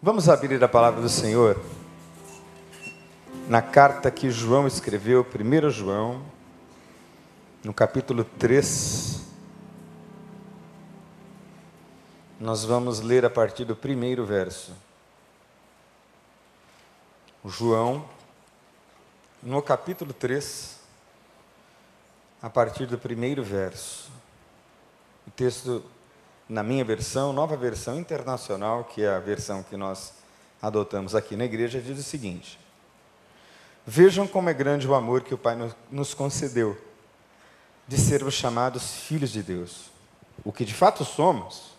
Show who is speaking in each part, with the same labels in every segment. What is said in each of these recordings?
Speaker 1: Vamos abrir a palavra do Senhor na carta que João escreveu, 1 João, no capítulo 3. Nós vamos ler a partir do primeiro verso. João, no capítulo 3, a partir do primeiro verso. O texto na minha versão, nova versão internacional, que é a versão que nós adotamos aqui na igreja, diz o seguinte: Vejam como é grande o amor que o Pai nos concedeu, de sermos chamados filhos de Deus, o que de fato somos.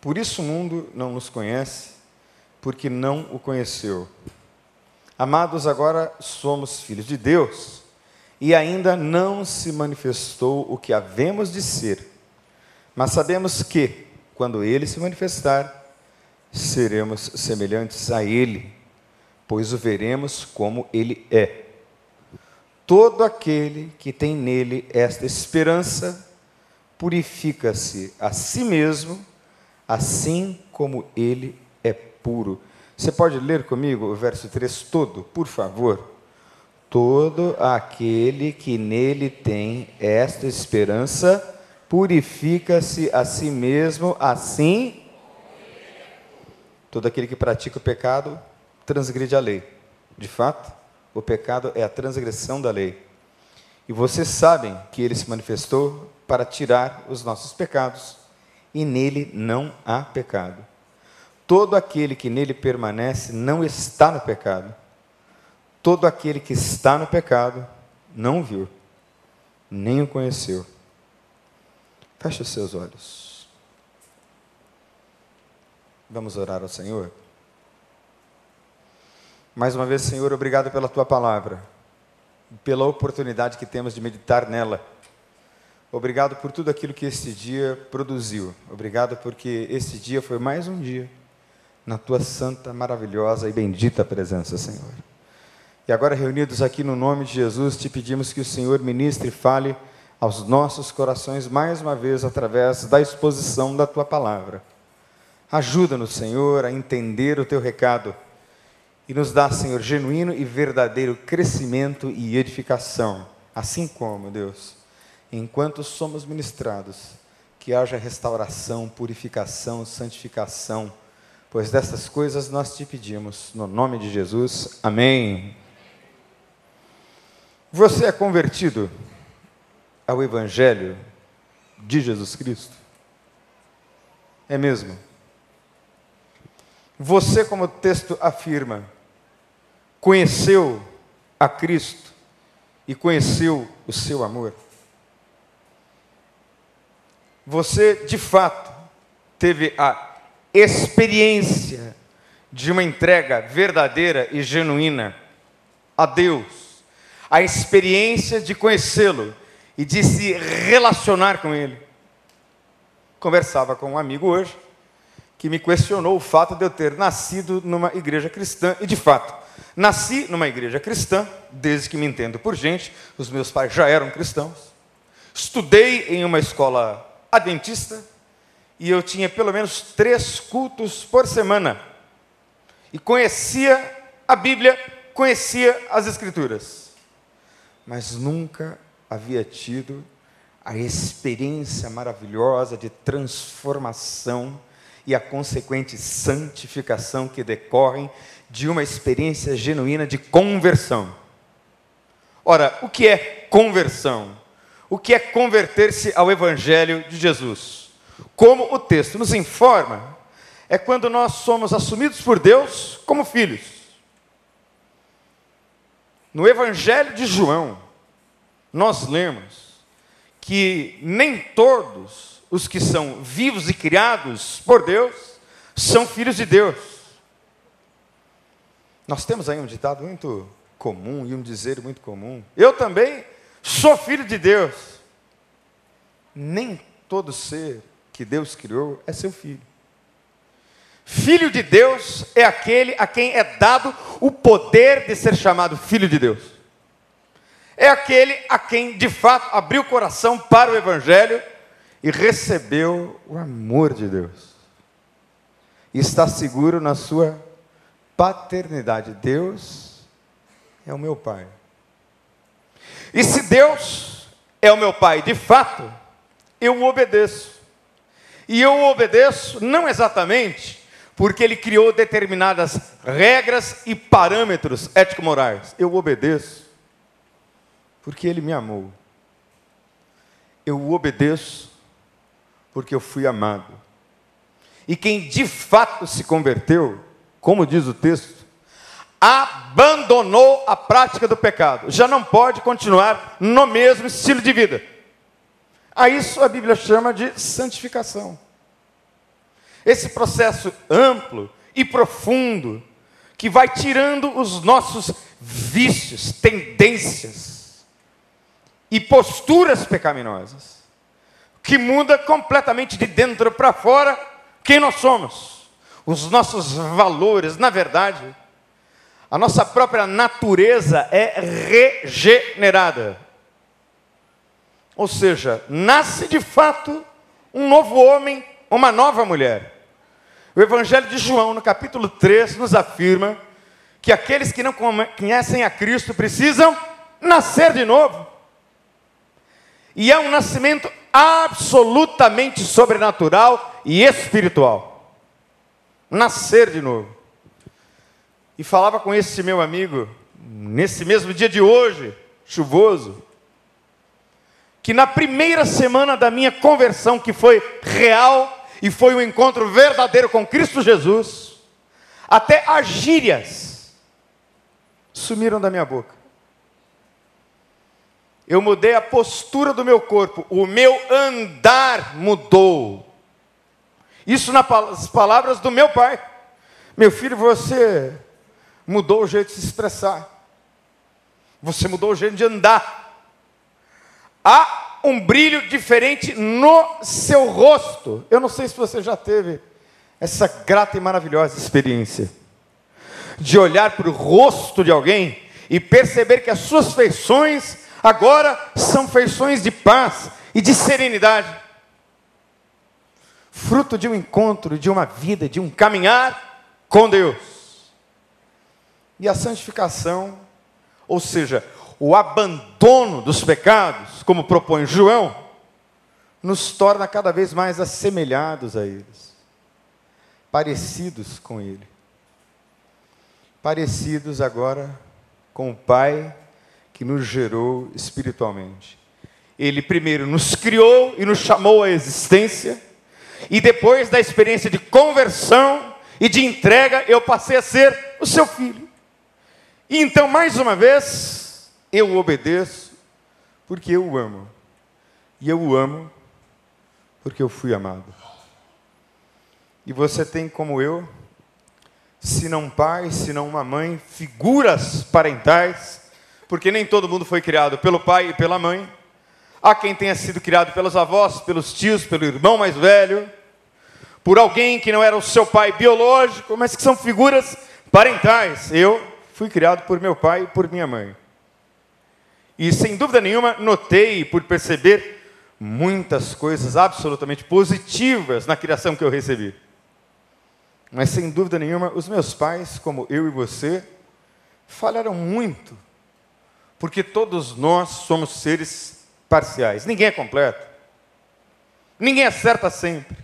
Speaker 1: Por isso o mundo não nos conhece, porque não o conheceu. Amados, agora somos filhos de Deus, e ainda não se manifestou o que havemos de ser mas sabemos que, quando ele se manifestar, seremos semelhantes a ele, pois o veremos como ele é. Todo aquele que tem nele esta esperança purifica-se a si mesmo, assim como ele é puro. Você pode ler comigo o verso 3 todo, por favor? Todo aquele que nele tem esta esperança purifica-se a si mesmo, assim. Todo aquele que pratica o pecado transgride a lei. De fato, o pecado é a transgressão da lei. E vocês sabem que ele se manifestou para tirar os nossos pecados, e nele não há pecado. Todo aquele que nele permanece não está no pecado. Todo aquele que está no pecado não viu, nem o conheceu. Feche os seus olhos. Vamos orar ao Senhor. Mais uma vez, Senhor, obrigado pela tua palavra, pela oportunidade que temos de meditar nela. Obrigado por tudo aquilo que este dia produziu. Obrigado porque este dia foi mais um dia na tua santa, maravilhosa e bendita presença, Senhor. E agora, reunidos aqui no nome de Jesus, te pedimos que o Senhor ministre e fale aos nossos corações mais uma vez através da exposição da tua palavra. Ajuda-nos, Senhor, a entender o teu recado e nos dá, Senhor, genuíno e verdadeiro crescimento e edificação, assim como, Deus, enquanto somos ministrados, que haja restauração, purificação, santificação, pois destas coisas nós te pedimos, no nome de Jesus. Amém. Você é convertido? Ao Evangelho de Jesus Cristo? É mesmo? Você, como o texto afirma, conheceu a Cristo e conheceu o seu amor? Você, de fato, teve a experiência de uma entrega verdadeira e genuína a Deus, a experiência de conhecê-lo e de se relacionar com Ele. Conversava com um amigo hoje que me questionou o fato de eu ter nascido numa igreja cristã, e de fato, nasci numa igreja cristã, desde que me entendo por gente, os meus pais já eram cristãos. Estudei em uma escola adventista e eu tinha pelo menos três cultos por semana. E conhecia a Bíblia, conhecia as Escrituras, mas nunca havia tido a experiência maravilhosa de transformação e a consequente santificação que decorrem de uma experiência genuína de conversão. Ora, o que é conversão? O que é converter-se ao Evangelho de Jesus? Como o texto nos informa, é quando nós somos assumidos por Deus como filhos. No Evangelho de João, nós lemos que nem todos os que são vivos e criados por Deus são filhos de Deus. Nós temos aí um ditado muito comum e um dizer muito comum. Eu também sou filho de Deus. Nem todo ser que Deus criou é seu filho. Filho de Deus é aquele a quem é dado o poder de ser chamado filho de Deus é aquele a quem de fato abriu o coração para o Evangelho e recebeu o amor de Deus. e está seguro na sua paternidade. Deus é o meu Pai. E se Deus é o meu Pai, de fato, eu o obedeço. E eu o obedeço não exatamente porque ele criou determinadas regras e parâmetros ético-morais. Eu obedeço porque ele me amou. Eu o obedeço porque eu fui amado. E quem de fato se converteu, como diz o texto, abandonou a prática do pecado. Já não pode continuar no mesmo estilo de vida. A isso a Bíblia chama de santificação. Esse processo amplo e profundo que vai tirando os nossos vícios, tendências e posturas pecaminosas, que muda completamente de dentro para fora quem nós somos, os nossos valores, na verdade, a nossa própria natureza é regenerada. Ou seja, nasce de fato um novo homem, uma nova mulher. O Evangelho de João, no capítulo 3, nos afirma que aqueles que não conhecem a Cristo precisam nascer de novo. E é um nascimento absolutamente sobrenatural e espiritual. Nascer de novo. E falava com esse meu amigo, nesse mesmo dia de hoje, chuvoso, que na primeira semana da minha conversão, que foi real e foi um encontro verdadeiro com Cristo Jesus, até as gírias sumiram da minha boca. Eu mudei a postura do meu corpo, o meu andar mudou. Isso nas palavras do meu pai. Meu filho, você mudou o jeito de se expressar. Você mudou o jeito de andar. Há um brilho diferente no seu rosto. Eu não sei se você já teve essa grata e maravilhosa experiência de olhar para o rosto de alguém e perceber que as suas feições agora são feições de paz e de serenidade. Fruto de um encontro, de uma vida, de um caminhar com Deus. E a santificação, ou seja, o abandono dos pecados, como propõe João, nos torna cada vez mais assemelhados a eles, parecidos com Ele, parecidos agora com o Pai que nos gerou espiritualmente. Ele primeiro nos criou e nos chamou à existência, e depois da experiência de conversão e de entrega, eu passei a ser o seu filho. E então, mais uma vez, eu obedeço porque eu o amo. E eu o amo porque eu fui amado. E você tem como eu, se não pai, se não uma mãe, figuras parentais, porque nem todo mundo foi criado pelo pai e pela mãe. Há quem tenha sido criado pelos avós, pelos tios, pelo irmão mais velho, por alguém que não era o seu pai biológico, mas que são figuras parentais. Eu fui criado por meu pai e por minha mãe. E sem dúvida nenhuma, notei por perceber muitas coisas absolutamente positivas na criação que eu recebi. Mas sem dúvida nenhuma, os meus pais, como eu e você, falharam muito. Porque todos nós somos seres parciais. Ninguém é completo. Ninguém acerta sempre.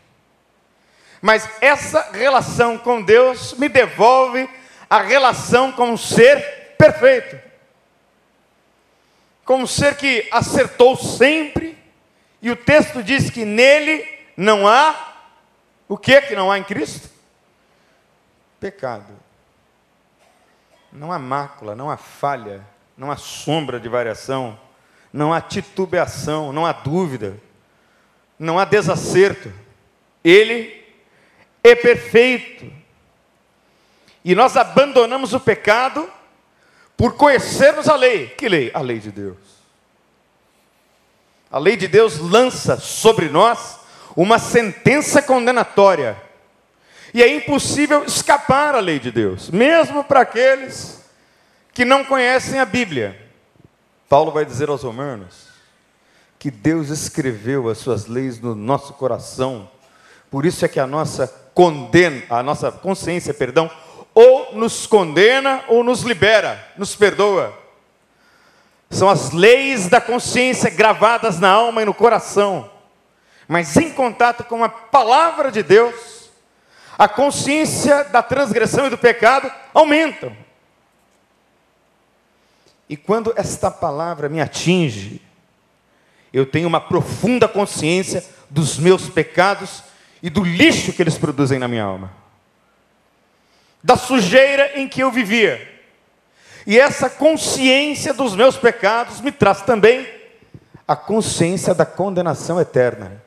Speaker 1: Mas essa relação com Deus me devolve a relação com um ser perfeito. Com um ser que acertou sempre, e o texto diz que nele não há o que que não há em Cristo? Pecado. Não há mácula, não há falha, não há sombra de variação, não há titubeação, não há dúvida, não há desacerto. Ele é perfeito. E nós abandonamos o pecado por conhecermos a lei. Que lei? A lei de Deus. A lei de Deus lança sobre nós uma sentença condenatória. E é impossível escapar à lei de Deus, mesmo para aqueles que não conhecem a Bíblia. Paulo vai dizer aos Romanos que Deus escreveu as suas leis no nosso coração, por isso é que a nossa condena, a nossa consciência, perdão, ou nos condena ou nos libera, nos perdoa. São as leis da consciência gravadas na alma e no coração. Mas em contato com a palavra de Deus, a consciência da transgressão e do pecado aumentam. E quando esta palavra me atinge, eu tenho uma profunda consciência dos meus pecados e do lixo que eles produzem na minha alma, da sujeira em que eu vivia. E essa consciência dos meus pecados me traz também a consciência da condenação eterna.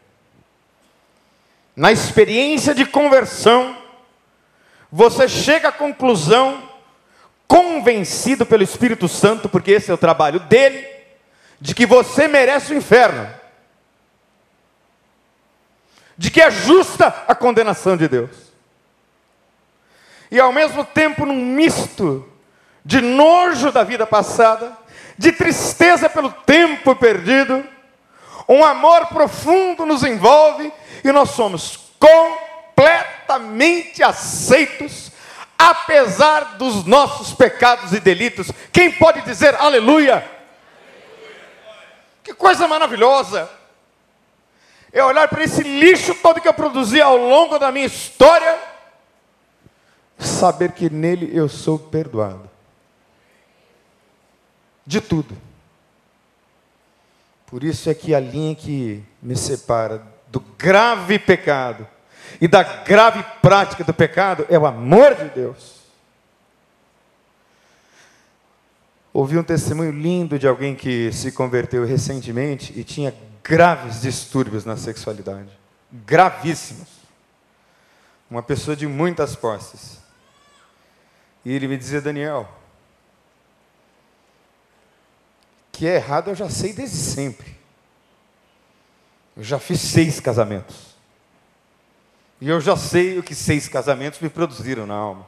Speaker 1: Na experiência de conversão, você chega à conclusão, convencido pelo Espírito Santo, porque esse é o trabalho dele, de que você merece o inferno, de que é justa a condenação de Deus. E ao mesmo tempo, num misto de nojo da vida passada, de tristeza pelo tempo perdido, um amor profundo nos envolve e nós somos completamente aceitos, apesar dos nossos pecados e delitos. Quem pode dizer aleluia? Que coisa maravilhosa! É olhar para esse lixo todo que eu produzi ao longo da minha história, saber que nele eu sou perdoado de tudo. Por isso é que a linha que me separa do grave pecado e da grave prática do pecado é o amor de Deus. Ouvi um testemunho lindo de alguém que se converteu recentemente e tinha graves distúrbios na sexualidade. Gravíssimos. Uma pessoa de muitas posses. E ele me dizia, Daniel, que é errado eu já sei desde sempre. Eu já fiz seis casamentos. E eu já sei o que seis casamentos me produziram na alma.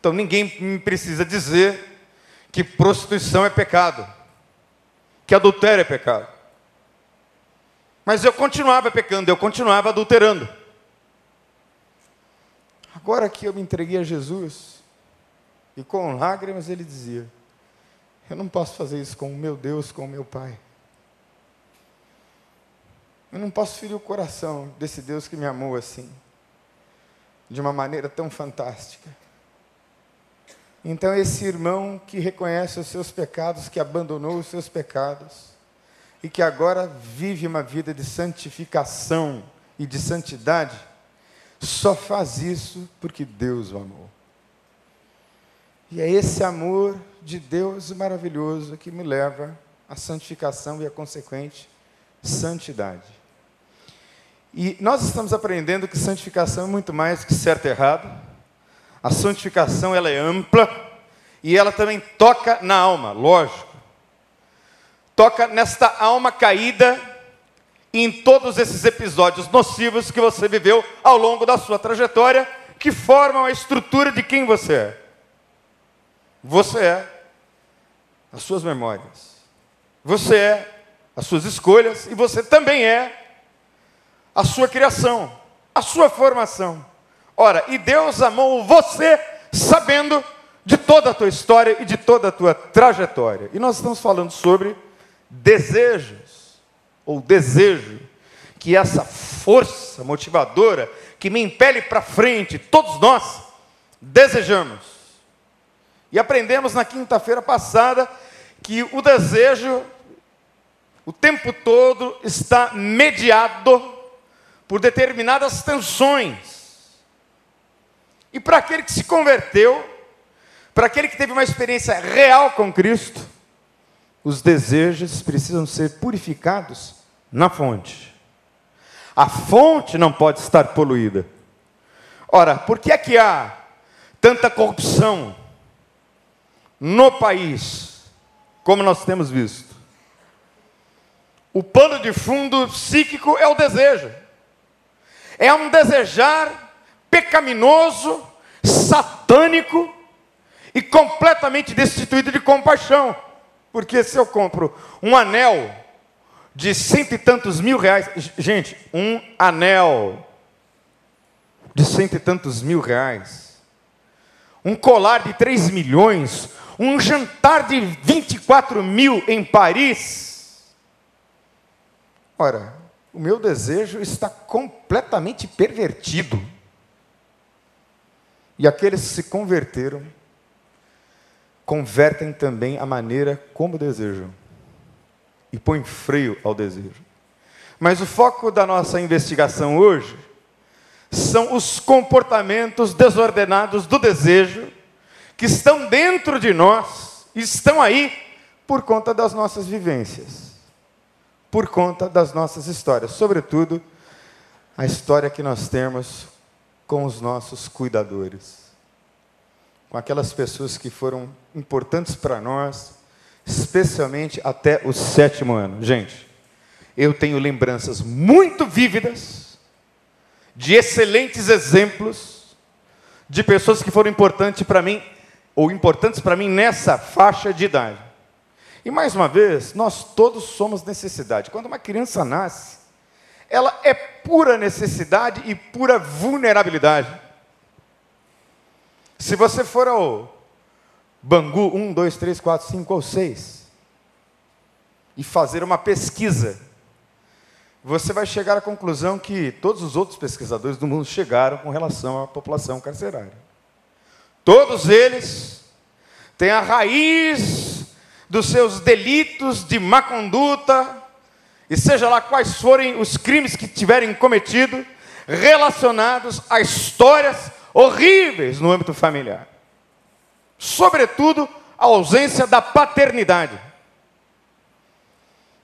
Speaker 1: Então ninguém me precisa dizer que prostituição é pecado, que adultério é pecado. Mas eu continuava pecando, eu continuava adulterando. Agora que eu me entreguei a Jesus, e com lágrimas ele dizia: eu não posso fazer isso com o meu Deus, com o meu Pai. Eu não posso ferir o coração desse Deus que me amou assim, de uma maneira tão fantástica. Então, esse irmão que reconhece os seus pecados, que abandonou os seus pecados, e que agora vive uma vida de santificação e de santidade, só faz isso porque Deus o amou. E é esse amor de Deus maravilhoso que me leva à santificação e à consequente santidade. E nós estamos aprendendo que santificação é muito mais que certo e errado. A santificação ela é ampla e ela também toca na alma, lógico. Toca nesta alma caída em todos esses episódios nocivos que você viveu ao longo da sua trajetória, que formam a estrutura de quem você é. Você é as suas memórias. Você é as suas escolhas e você também é a sua criação, a sua formação. Ora, e Deus amou você sabendo de toda a tua história e de toda a tua trajetória. E nós estamos falando sobre desejos, ou desejo, que essa força motivadora que me impele para frente, todos nós desejamos. E aprendemos na quinta-feira passada que o desejo, o tempo todo, está mediado por determinadas tensões. E para aquele que se converteu, para aquele que teve uma experiência real com Cristo, os desejos precisam ser purificados na fonte. A fonte não pode estar poluída. Ora, por que é que há tanta corrupção, no país, como nós temos visto. O pano de fundo psíquico é o desejo. É um desejar pecaminoso, satânico e completamente destituído de compaixão. Porque se eu compro um anel de cento e tantos mil reais, gente, um anel de cento e tantos mil reais, um colar de 3 milhões, um jantar de 24 mil em Paris. Ora, o meu desejo está completamente pervertido. E aqueles que se converteram, convertem também a maneira como desejam e põem freio ao desejo. Mas o foco da nossa investigação hoje são os comportamentos desordenados do desejo que estão dentro de nós, estão aí por conta das nossas vivências, por conta das nossas histórias, sobretudo a história que nós temos com os nossos cuidadores, com aquelas pessoas que foram importantes para nós, especialmente até o sétimo ano. Gente, eu tenho lembranças muito vívidas de excelentes exemplos de pessoas que foram importantes para mim, ou importantes para mim nessa faixa de idade. E mais uma vez, nós todos somos necessidade. Quando uma criança nasce, ela é pura necessidade e pura vulnerabilidade. Se você for ao Bangu 1, 2, 3, 4, 5 ou 6 e fazer uma pesquisa, você vai chegar à conclusão que todos os outros pesquisadores do mundo chegaram com relação à população carcerária. Todos eles têm a raiz dos seus delitos de má conduta, e seja lá quais forem os crimes que tiverem cometido, relacionados a histórias horríveis no âmbito familiar. Sobretudo, a ausência da paternidade.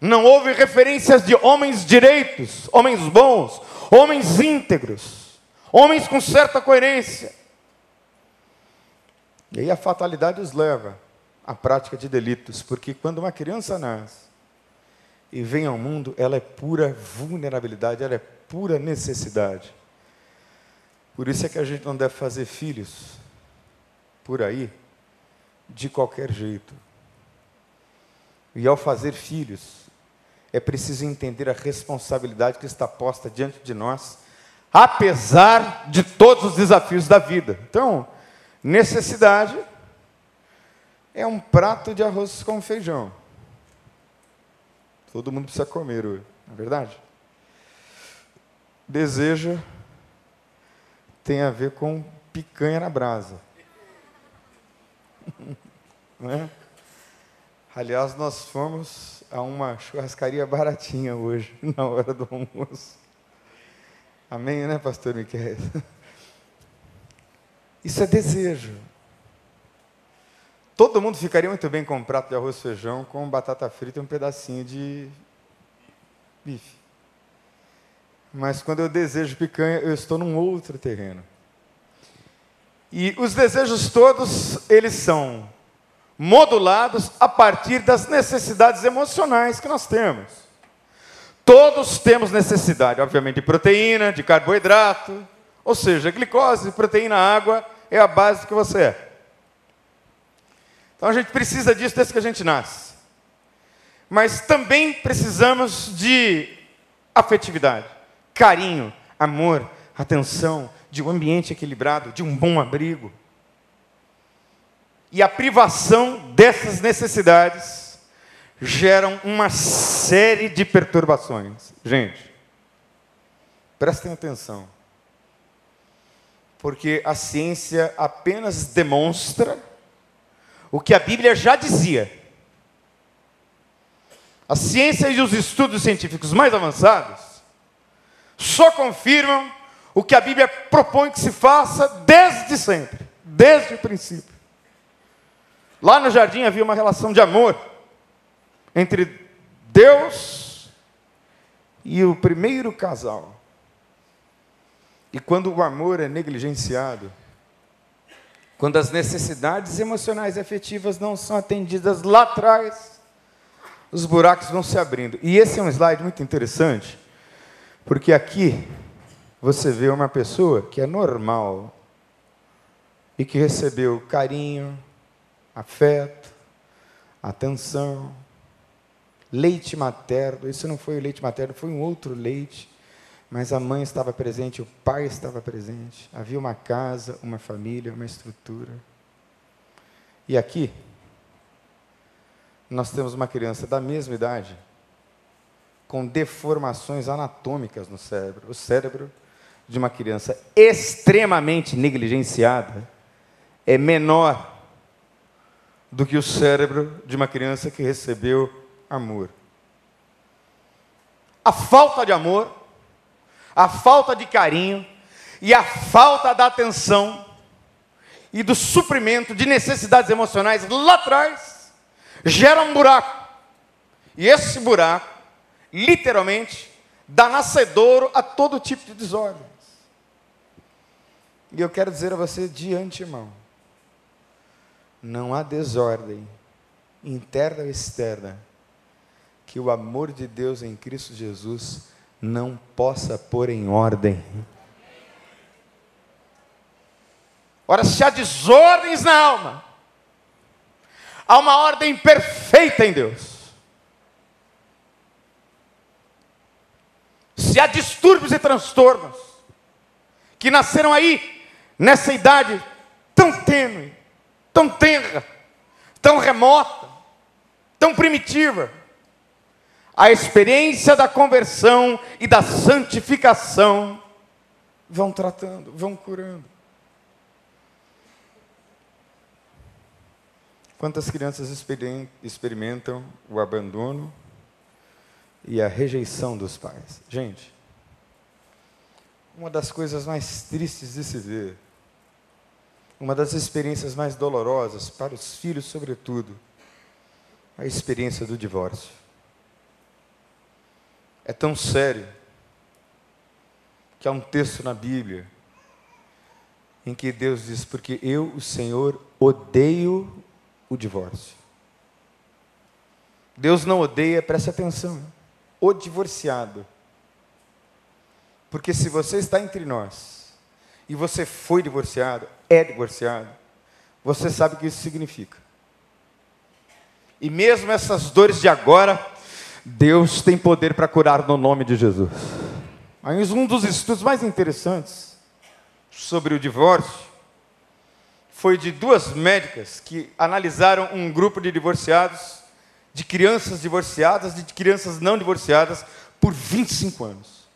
Speaker 1: Não houve referências de homens direitos, homens bons, homens íntegros, homens com certa coerência. E aí a fatalidade os leva à prática de delitos, porque quando uma criança nasce, e vem ao mundo, ela é pura vulnerabilidade, ela é pura necessidade. Por isso é que a gente não deve fazer filhos por aí de qualquer jeito. E ao fazer filhos, é preciso entender a responsabilidade que está posta diante de nós, apesar de todos os desafios da vida. Então, necessidade é um prato de arroz com feijão. Todo mundo precisa comer hoje, não é verdade? Desejo tem a ver com picanha na brasa. né? Aliás, nós fomos a uma churrascaria baratinha hoje, na hora do almoço. Amém, né, pastor Miquel? Isso é desejo. Todo mundo ficaria muito bem com um prato de arroz e feijão, com batata frita e um pedacinho de bife. Mas quando eu desejo picanha, eu estou num outro terreno. E os desejos todos, eles são modulados a partir das necessidades emocionais que nós temos. Todos temos necessidade, obviamente, de proteína, de carboidrato, ou seja, glicose, proteína, água é a base que você é. Então a gente precisa disso desde que a gente nasce. Mas também precisamos de afetividade, carinho, amor, atenção, de um ambiente equilibrado, de um bom abrigo. E a privação dessas necessidades geram uma série de perturbações. Gente, prestem atenção. Porque a ciência apenas demonstra o que a Bíblia já dizia. A ciência e os estudos científicos mais avançados só confirmam o que a Bíblia propõe que se faça desde sempre, desde o princípio. Lá no jardim havia uma relação de amor entre Deus e o primeiro casal. E quando o amor é negligenciado, quando as necessidades emocionais e afetivas não são atendidas lá atrás, os buracos vão se abrindo. E esse é um slide muito interessante, porque aqui você vê uma pessoa que é normal e que recebeu carinho, afeto, atenção, leite materno. Isso não foi o leite materno, foi um outro leite Mas a mãe estava presente, o pai estava presente. Havia uma casa, uma família, uma estrutura. E aqui, nós temos uma criança da mesma idade, com deformações anatômicas no cérebro. O cérebro de uma criança extremamente negligenciada é menor do que o cérebro de uma criança que recebeu amor. A falta de amor, a falta de carinho e a falta da atenção e do suprimento de necessidades emocionais lá atrás gera um buraco. E esse buraco, literalmente, dá nascedouro a todo tipo de desordens. E eu quero dizer a você de antemão: não há desordem, interna ou externa, que o amor de Deus em Cristo Jesus não possa pôr em ordem. Ora, se há desordens na alma, há uma ordem perfeita em Deus. Se há distúrbios e transtornos que nasceram aí, nessa idade tão tênue, tão tenra, tão remota, tão primitiva, a experiência da conversão e da santificação vão tratando, vão curando. Quantas crianças experimentam o abandono e a rejeição dos pais? Gente, uma das coisas mais tristes de se ver, uma das experiências mais dolorosas para os filhos, sobretudo, a experiência do divórcio. É tão sério que há um texto na Bíblia em que Deus diz: Porque eu, o Senhor, odeio o divórcio. Deus não odeia, preste atenção, o divorciado. Porque se você está entre nós e você foi divorciado, é divorciado, você sabe o que isso significa. E mesmo essas dores de agora, Deus tem poder para curar no nome de Jesus. Mas um dos estudos mais interessantes sobre o divórcio foi de duas médicas que analisaram um grupo de divorciados, de crianças divorciadas e de crianças não divorciadas, por 25 anos.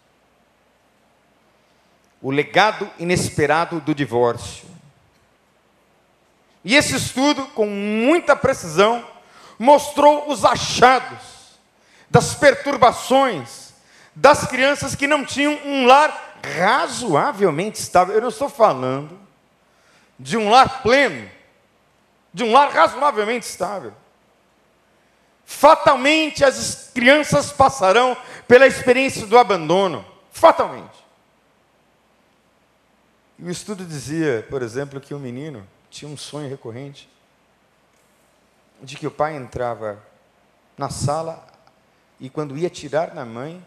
Speaker 1: O legado inesperado do divórcio. E esse estudo, com muita precisão, mostrou os achados das perturbações das crianças que não tinham um lar razoavelmente estável. Eu não estou falando de um lar pleno, de um lar razoavelmente estável. Fatalmente as crianças passarão pela experiência do abandono. Fatalmente. O estudo dizia, por exemplo, que o menino tinha um sonho recorrente de que o pai entrava na sala e quando ia tirar na mãe,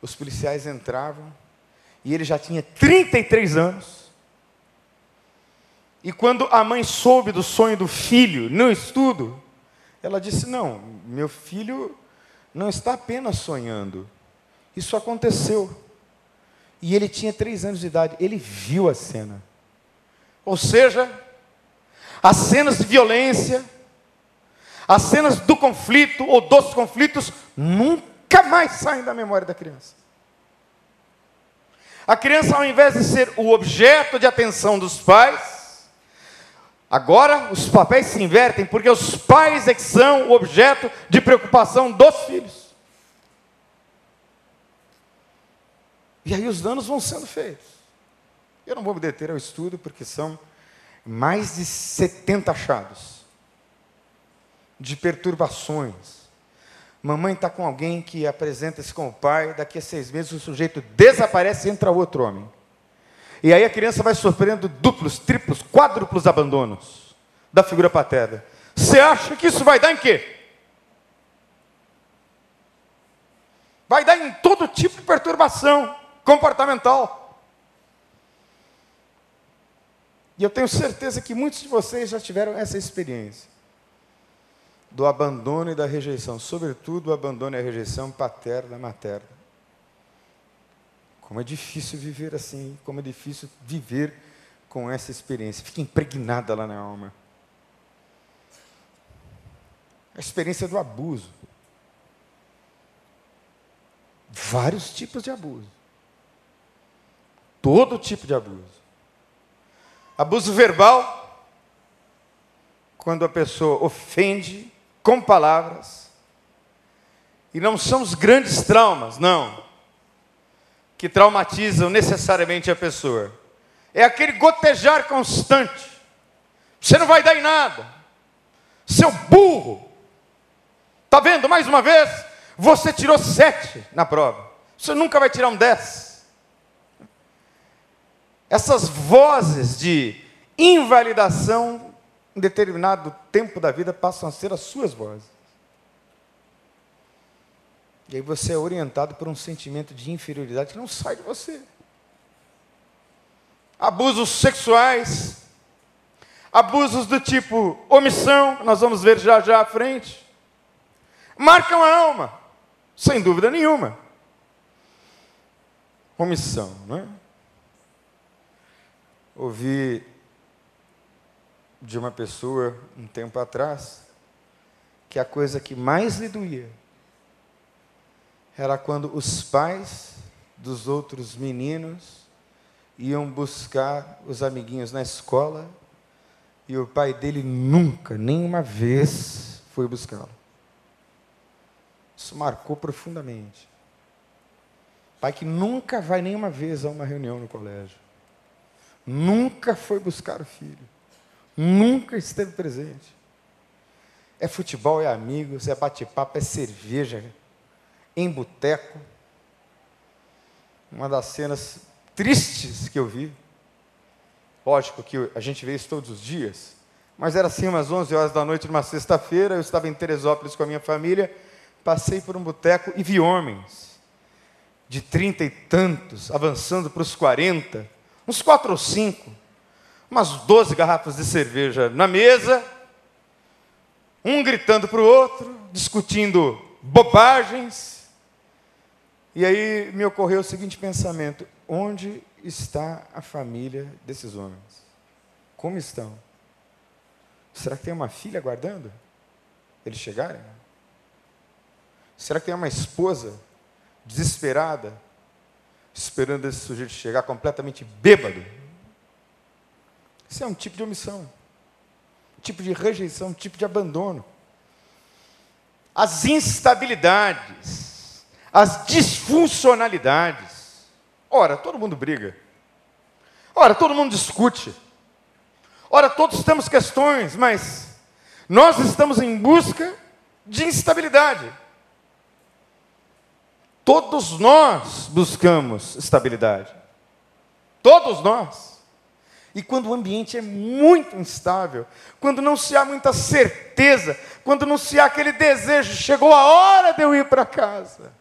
Speaker 1: os policiais entravam e ele já tinha 33 anos e quando a mãe soube do sonho do filho no estudo, ela disse: Não, meu filho não está apenas sonhando, isso aconteceu. E ele tinha três anos de idade, ele viu a cena. Ou seja, as cenas de violência, as cenas do conflito ou dos conflitos nunca mais saem da memória da criança. A criança, ao invés de ser o objeto de atenção dos pais, Agora os papéis se invertem porque os pais é que são o objeto de preocupação dos filhos. E aí os danos vão sendo feitos. Eu não vou me deter ao estudo porque são mais de 70 achados de perturbações. Mamãe está com alguém que apresenta-se com o pai, daqui a seis meses o sujeito desaparece e entra outro homem. E aí a criança vai sofrendo duplos, triplos, quádruplos abandonos da figura paterna. Você acha que isso vai dar em quê? Vai dar em todo tipo de perturbação comportamental. E eu tenho certeza que muitos de vocês já tiveram essa experiência do abandono e da rejeição, sobretudo o abandono e a rejeição paterna materna. Como é difícil viver assim, como é difícil viver com essa experiência. Fica impregnada lá na alma. A experiência do abuso. Vários tipos de abuso. Todo tipo de abuso. Abuso verbal, quando a pessoa ofende com palavras. E não são os grandes traumas, não que traumatizam necessariamente a pessoa. É aquele gotejar constante. Você não vai dar em nada. Seu burro. Está vendo? Mais uma vez, você tirou sete na prova. Você nunca vai tirar um dez. Essas vozes de invalidação em determinado tempo da vida passam a ser as suas vozes. E aí você é orientado por um sentimento de inferioridade que não sai de você. Abusos sexuais, abusos do tipo omissão, nós vamos ver já já à frente, marcam a alma, sem dúvida nenhuma. Omissão, não é? Ouvi de uma pessoa um tempo atrás que a coisa que mais lhe doía era quando os pais dos outros meninos iam buscar os amiguinhos na escola e o pai dele nunca, nenhuma vez, foi buscá-lo. Isso marcou profundamente. Pai que nunca vai nenhuma vez a uma reunião no colégio. Nunca foi buscar o filho. Nunca esteve presente. É futebol, é amigos, é bate-papo, é cerveja, em boteco. Uma das cenas tristes que eu vi. Lógico que a gente vê isso todos os dias. Mas era assim, umas 11 horas da noite, numa sexta-feira, eu estava em Teresópolis com a minha família, passei por um boteco e vi homens de trinta e tantos, avançando para os 40, uns quatro ou cinco, umas 12 garrafas de cerveja na mesa, um gritando para o outro, discutindo bobagens, e aí me ocorreu o seguinte pensamento: onde está a família desses homens? Como estão? Será que tem uma filha aguardando? Eles chegarem? Será que tem uma esposa desesperada, esperando esse sujeito chegar completamente bêbado? Isso é um tipo de omissão, um tipo de rejeição, um tipo de abandono. As instabilidades, as disfuncionalidades. Ora, todo mundo briga. Ora, todo mundo discute. Ora, todos temos questões, mas nós estamos em busca de instabilidade. Todos nós buscamos estabilidade. Todos nós. E quando o ambiente é muito instável, quando não se há muita certeza, quando não se há aquele desejo, chegou a hora de eu ir para casa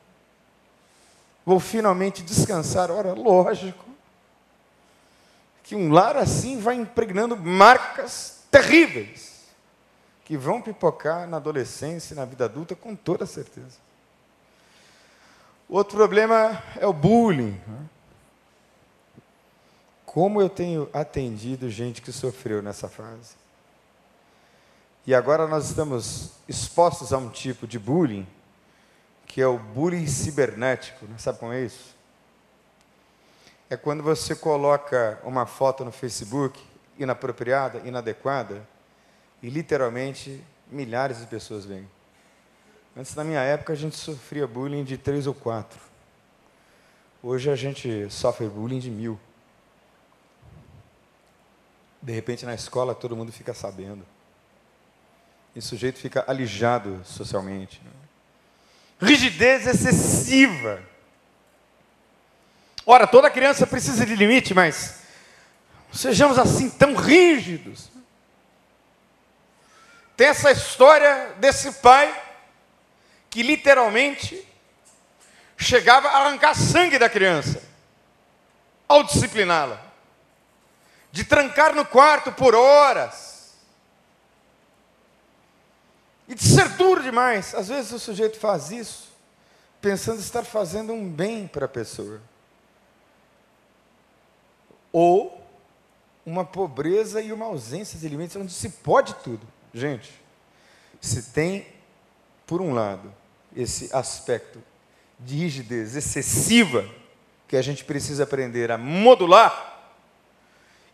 Speaker 1: vou finalmente descansar. Ora, lógico que um lar assim vai impregnando marcas terríveis que vão pipocar na adolescência e na vida adulta com toda certeza. Outro problema é o bullying. Né? Como eu tenho atendido gente que sofreu nessa fase. E agora nós estamos expostos a um tipo de bullying que é o bullying cibernético. Né? Sabe como é isso? É quando você coloca uma foto no Facebook inapropriada, inadequada, e literalmente milhares de pessoas vêm. Antes, na minha época, a gente sofria bullying de três ou quatro. Hoje a gente sofre bullying de mil. De repente, na escola, todo mundo fica sabendo. E o sujeito fica alijado socialmente. Né? rigidez excessiva. Ora, toda criança precisa de limite, mas sejamos assim tão rígidos. Tem essa história desse pai que literalmente chegava a arrancar sangue da criança ao discipliná-la, de trancar no quarto por horas, e de ser duro demais. Às vezes o sujeito faz isso pensando estar fazendo um bem para a pessoa. ou uma pobreza e uma ausência de limites, onde se pode tudo. Gente, se tem, por um lado, esse aspecto de rigidez excessiva que a gente precisa aprender a modular,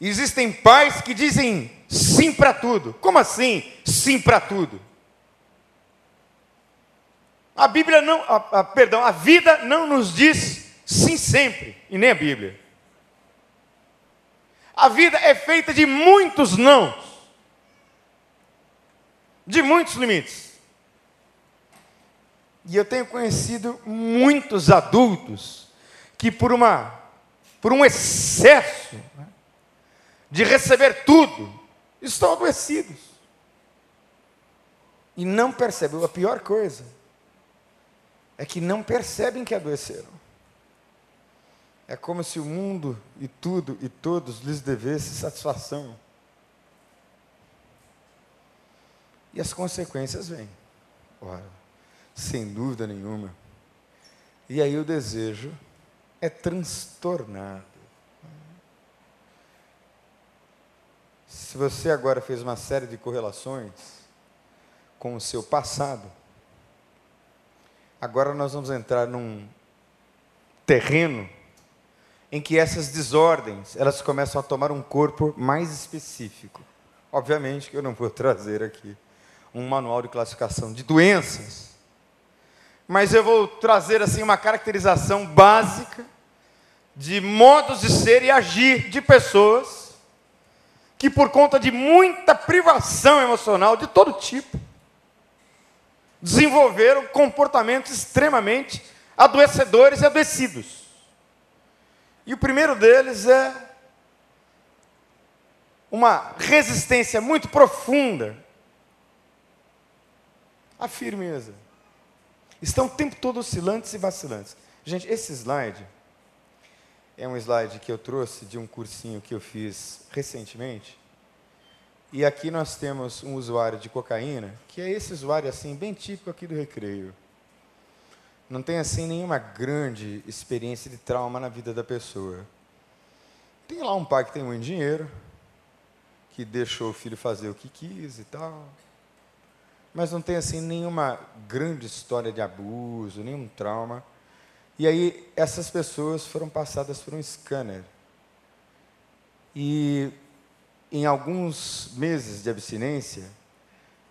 Speaker 1: existem pais que dizem sim para tudo. Como assim sim para tudo? A Bíblia não, a, a, perdão, a vida não nos diz sim sempre, e nem a Bíblia. A vida é feita de muitos não, de muitos limites. E eu tenho conhecido muitos adultos que por uma por um excesso né, de receber tudo, estão adoecidos. E não percebem. A pior coisa é que não percebem que adoeceram. É como se o mundo e tudo e todos lhes devesse satisfação. E as consequências vêm. Ora, sem dúvida nenhuma. E aí o desejo é transtornado. Se você agora fez uma série de correlações com o seu passado, agora nós vamos entrar num terreno em que essas desordens, elas começam a tomar um corpo mais específico. Obviamente que eu não vou trazer aqui um manual de classificação de doenças, mas eu vou trazer assim uma caracterização básica de modos de ser e agir de pessoas que por conta de muita privação emocional de todo tipo desenvolveram comportamentos extremamente adoecedores e adoecidos. E o primeiro deles é uma resistência muito profunda à firmeza. Estão o tempo todo oscilantes e vacilantes. Gente, esse slide é um slide que eu trouxe de um cursinho que eu fiz recentemente. E aqui nós temos um usuário de cocaína, que é esse usuário assim, bem típico aqui do recreio não tem assim nenhuma grande experiência de trauma na vida da pessoa. Tem lá um pai que tem muito dinheiro, que deixou o filho fazer o que quis e tal, mas não tem assim nenhuma grande história de abuso, nenhum trauma. E aí essas pessoas foram passadas por um scanner. E em alguns meses de abstinência,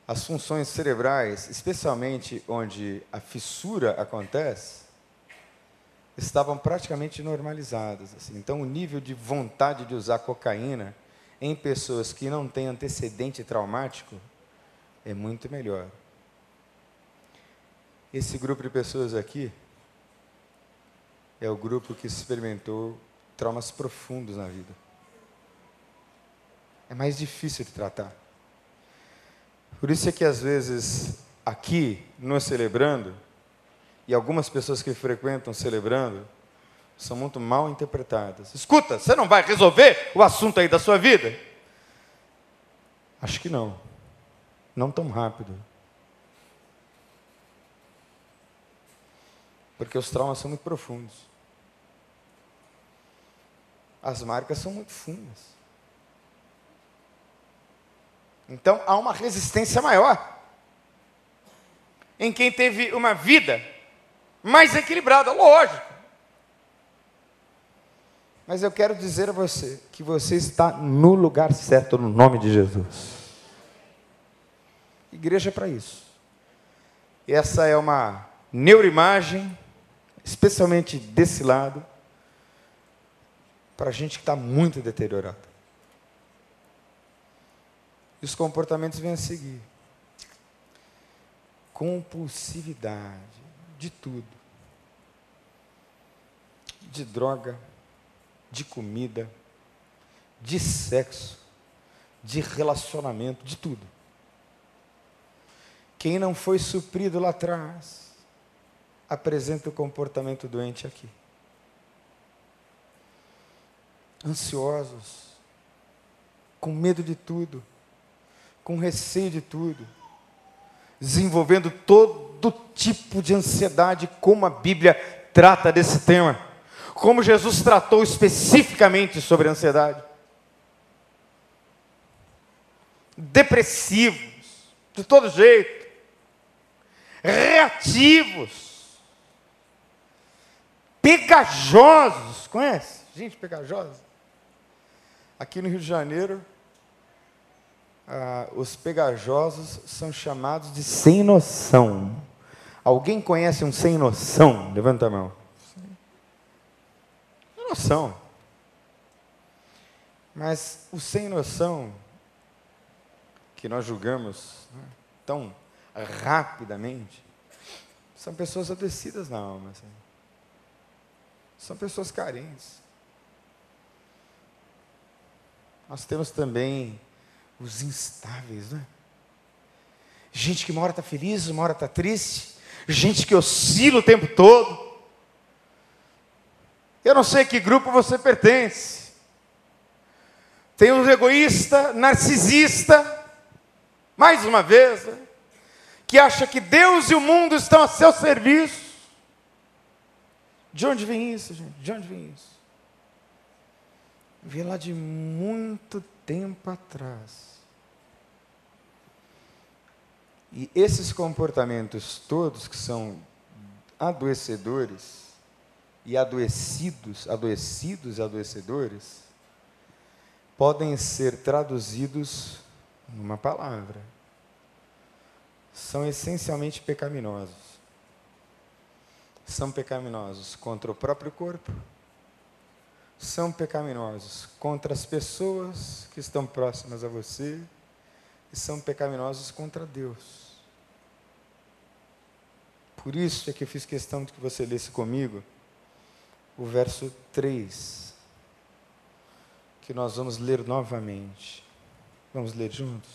Speaker 1: as funções cerebrais, especialmente onde a fissura acontece, estavam praticamente normalizadas. Assim. Então, o nível de vontade de usar cocaína em pessoas que não têm antecedente traumático é muito melhor. Esse grupo de pessoas aqui é o grupo que experimentou traumas profundos na vida. É mais difícil de tratar. Por isso é que às vezes aqui, no celebrando, e algumas pessoas que frequentam celebrando, são muito mal interpretadas. Escuta, você não vai resolver o assunto aí da sua vida? Acho que não. Não tão rápido. Porque os traumas são muito profundos. As marcas são muito fundas. Então há uma resistência maior em quem teve uma vida mais equilibrada, lógico. Mas eu quero dizer a você que você está no lugar certo no nome de Jesus. Igreja é para isso. Essa é uma neuroimagem, especialmente desse lado, para a gente que está muito deteriorado. E os comportamentos vêm a seguir. Compulsividade de tudo. De droga, de comida, de sexo, de relacionamento, de tudo. Quem não foi suprido lá atrás, apresenta o comportamento doente aqui. Ansiosos, com medo de tudo, com receio de tudo, desenvolvendo todo tipo de ansiedade, como a Bíblia trata desse tema. como Jesus tratou especificamente sobre a ansiedade. Depressivos, de todo jeito, reativos, pegajosos, conhece? Gente pegajosa. Aqui no Rio de Janeiro, ah, os pegajosos são chamados de sem noção. Alguém conhece um sem noção? Levanta a mão. Sem noção. Mas o sem noção que nós julgamos né, tão rapidamente são pessoas adoecidas na alma. Assim. São pessoas carentes. Nós temos também os instáveis, né? Gente que uma hora está feliz, uma hora está triste, gente que oscila o tempo todo. Eu não sei que grupo você pertence. Tem um egoísta, narcisista, mais uma vez, né? que acha que Deus e o mundo estão a seu serviço. De onde vem isso, gente? De onde vem isso? Vem lá de muito tempo atrás. E esses comportamentos todos que são adoecedores e adoecidos, adoecidos adoecedores, podem ser traduzidos numa palavra. São essencialmente pecaminosos. São pecaminosos contra o próprio corpo, são pecaminosos contra as pessoas que estão próximas a você e são pecaminosos contra Deus. Por isso é que eu fiz questão de que você lesse comigo o verso 3, que nós vamos ler novamente. Vamos ler juntos?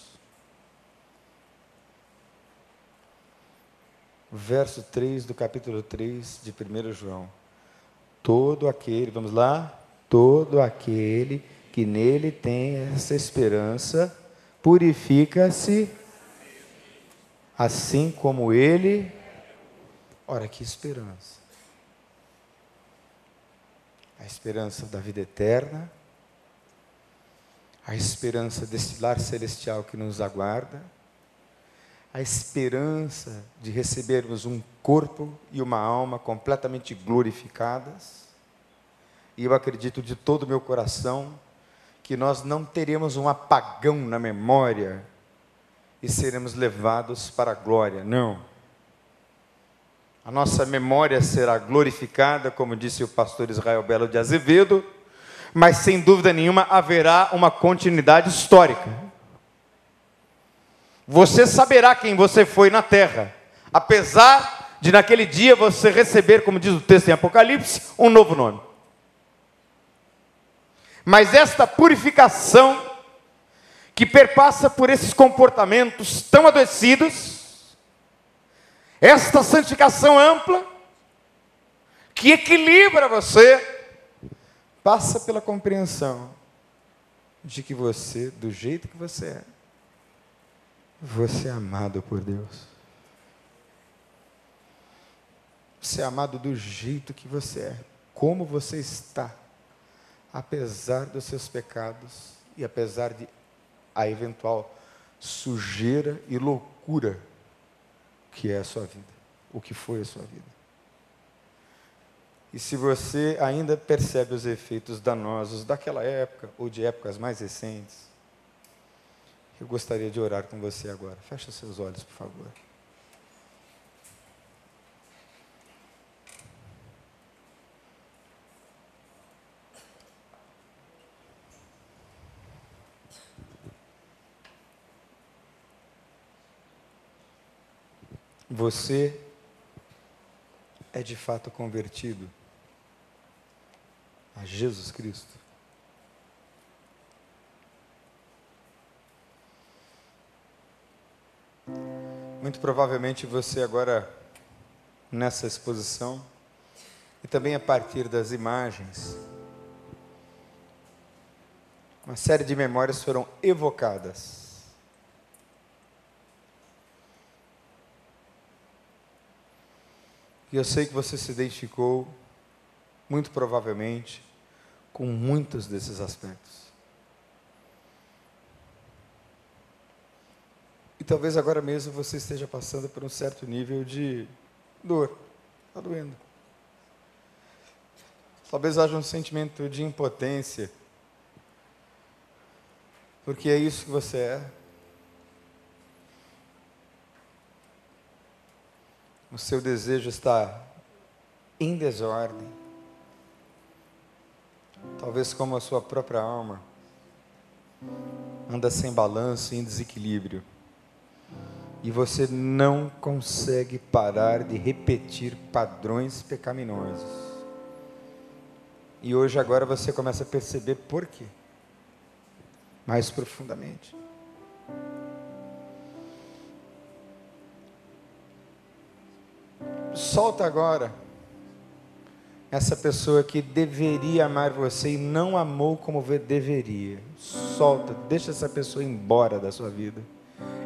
Speaker 1: O verso 3 do capítulo 3 de 1 João. Todo aquele, vamos lá? Todo aquele que nele tem essa esperança purifica-se assim como ele. Ora, que esperança! A esperança da vida eterna, a esperança desse lar celestial que nos aguarda, a esperança de recebermos um corpo e uma alma completamente glorificadas e eu acredito de todo o meu coração que nós não teremos um apagão na memória e seremos levados para a glória. Não. A nossa memória será glorificada, como disse o pastor Israel Belo de Azevedo, mas sem dúvida nenhuma haverá uma continuidade histórica. Você saberá quem você foi na terra, apesar de naquele dia você receber, como diz o texto em Apocalipse, um novo nome. Mas esta purificação, que perpassa por esses comportamentos tão adoecidos, esta santificação ampla, que equilibra você, passa pela compreensão de que você, do jeito que você é, você é amado por Deus. Você é amado do jeito que você é, como você está apesar dos seus pecados e apesar de a eventual sujeira e loucura que é a sua vida, o que foi a sua vida. E se você ainda percebe os efeitos danosos daquela época ou de épocas mais recentes, eu gostaria de orar com você agora. Feche seus olhos, por favor. Você é de fato convertido a Jesus Cristo. Muito provavelmente você agora, nessa exposição, e também a partir das imagens, uma série de memórias foram evocadas. E eu sei que você se identificou muito provavelmente, com muitos desses aspectos. E talvez agora mesmo você esteja passando por um certo nível de dor. Está doendo. Talvez haja um sentimento de impotência. Porque é isso que você é. O seu desejo está em desordem. Talvez como a sua própria alma anda sem balanço em desequilíbrio. E você não consegue parar de repetir padrões pecaminosos. E hoje agora você começa a perceber por quê. Mais profundamente. Solta agora essa pessoa que deveria amar você e não amou como deveria. Solta, deixa essa pessoa embora da sua vida.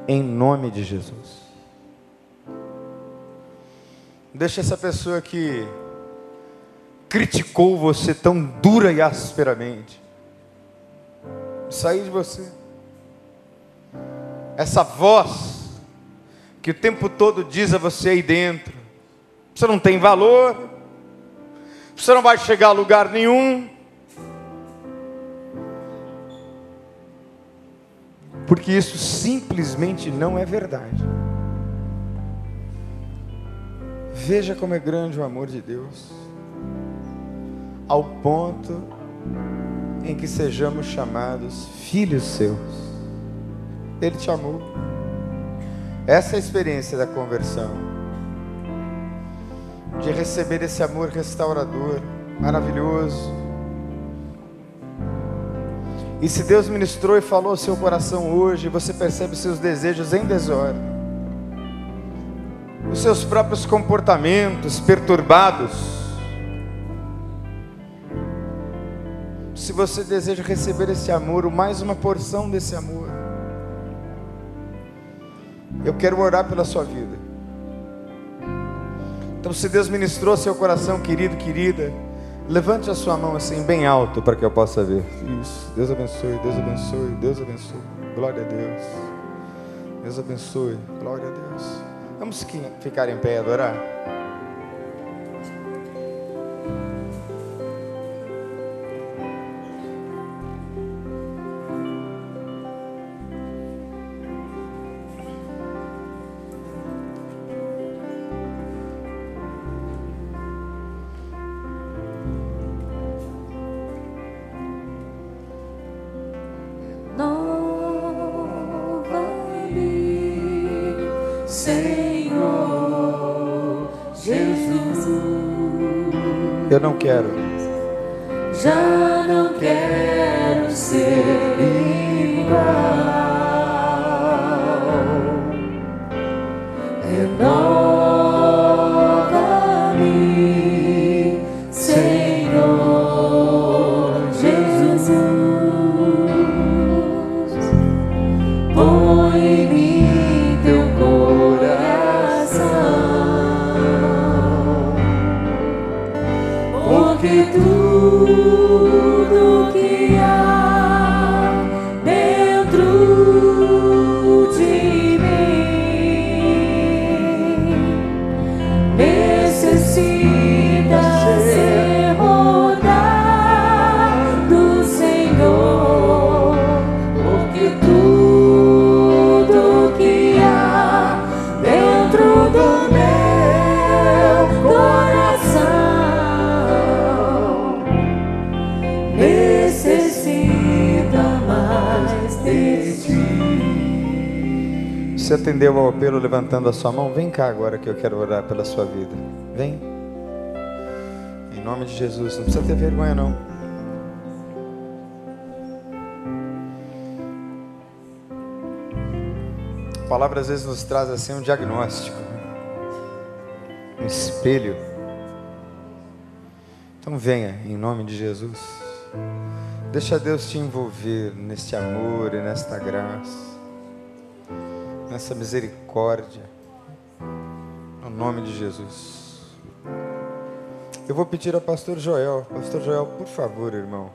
Speaker 1: Em nome de Jesus. Deixa essa pessoa que criticou você tão dura e asperamente sair de você. Essa voz que o tempo todo diz a você aí dentro: você não tem valor, você não vai chegar a lugar nenhum. Porque isso simplesmente não é verdade. Veja como é grande o amor de Deus, ao ponto em que sejamos chamados filhos seus. Ele te amou. Essa é a experiência da conversão de receber esse amor restaurador, maravilhoso. E se Deus ministrou e falou ao seu coração hoje, você percebe seus desejos em desordem, os seus próprios comportamentos perturbados. Se você deseja receber esse amor, ou mais uma porção desse amor, eu quero orar pela sua vida. Então, se Deus ministrou seu coração, querido, querida, levante a sua mão assim, bem alto, para que eu possa ver. Isso. Deus abençoe, Deus abençoe, Deus abençoe. Glória a Deus. Deus abençoe. Glória a Deus. Vamos ficar em pé e adorar. Eu não quero.
Speaker 2: Já não quero ser igual.
Speaker 1: Você atendeu ao apelo levantando a sua mão? Vem cá agora que eu quero orar pela sua vida. Vem. Em nome de Jesus. Não precisa ter vergonha, não. A palavra às vezes nos traz assim um diagnóstico, um espelho. Então venha, em nome de Jesus. Deixa Deus te envolver neste amor e nesta graça nessa misericórdia, no nome de Jesus. Eu vou pedir ao pastor Joel. Pastor Joel, por favor, irmão.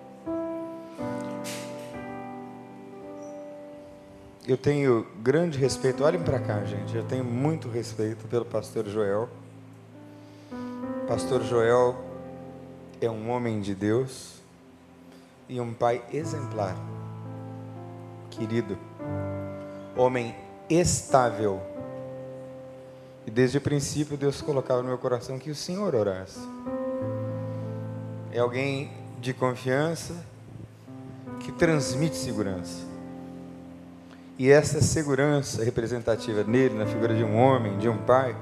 Speaker 1: Eu tenho grande respeito. Olhem para cá, gente. Eu tenho muito respeito pelo pastor Joel. Pastor Joel é um homem de Deus e um pai exemplar. Querido, homem estável. E desde o princípio Deus colocava no meu coração que o Senhor orasse. É alguém de confiança que transmite segurança. E essa segurança representativa nele, na figura de um homem, de um pai,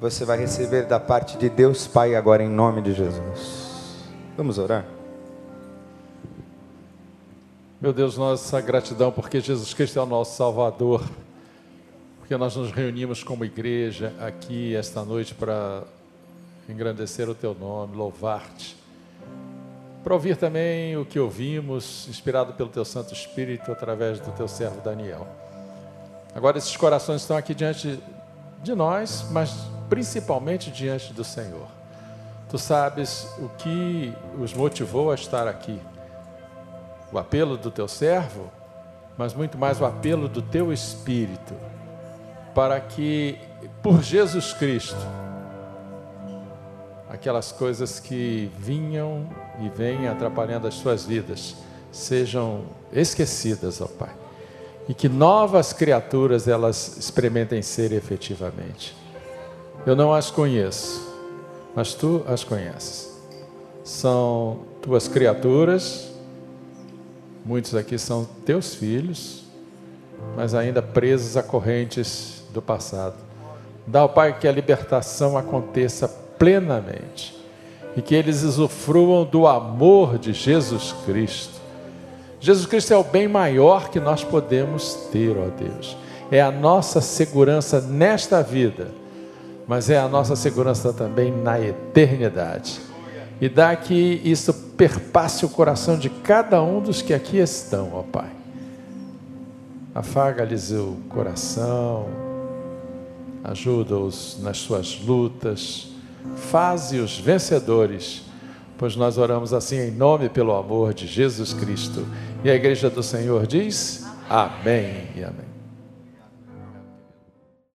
Speaker 1: você vai receber da parte de Deus Pai agora em nome de Jesus. Vamos orar?
Speaker 3: Meu Deus, nossa gratidão porque Jesus Cristo é o nosso Salvador, porque nós nos reunimos como igreja aqui esta noite para engrandecer o Teu nome, louvar-te, para ouvir também o que ouvimos, inspirado pelo Teu Santo Espírito através do Teu servo Daniel. Agora esses corações estão aqui diante de nós, mas principalmente diante do Senhor. Tu sabes o que os motivou a estar aqui. O apelo do teu servo, mas muito mais o apelo do teu espírito, para que, por Jesus Cristo, aquelas coisas que vinham e vêm atrapalhando as suas vidas sejam esquecidas, ó Pai, e que novas criaturas elas experimentem ser efetivamente. Eu não as conheço, mas tu as conheces. São tuas criaturas, muitos aqui são teus filhos, mas ainda presos a correntes do passado. Dá ao Pai que a libertação aconteça plenamente e que eles usufruam do amor de Jesus Cristo. Jesus Cristo é o bem maior que nós podemos ter, ó Deus. É a nossa segurança nesta vida, mas é a nossa segurança também na eternidade. E dá que isso perpasse o coração de cada um dos que aqui estão, ó Pai. Afaga-lhes o coração, ajuda-os nas suas lutas faze-os vencedores, pois nós oramos assim em nome pelo amor de Jesus Cristo. E a igreja do Senhor diz: Amém e amém.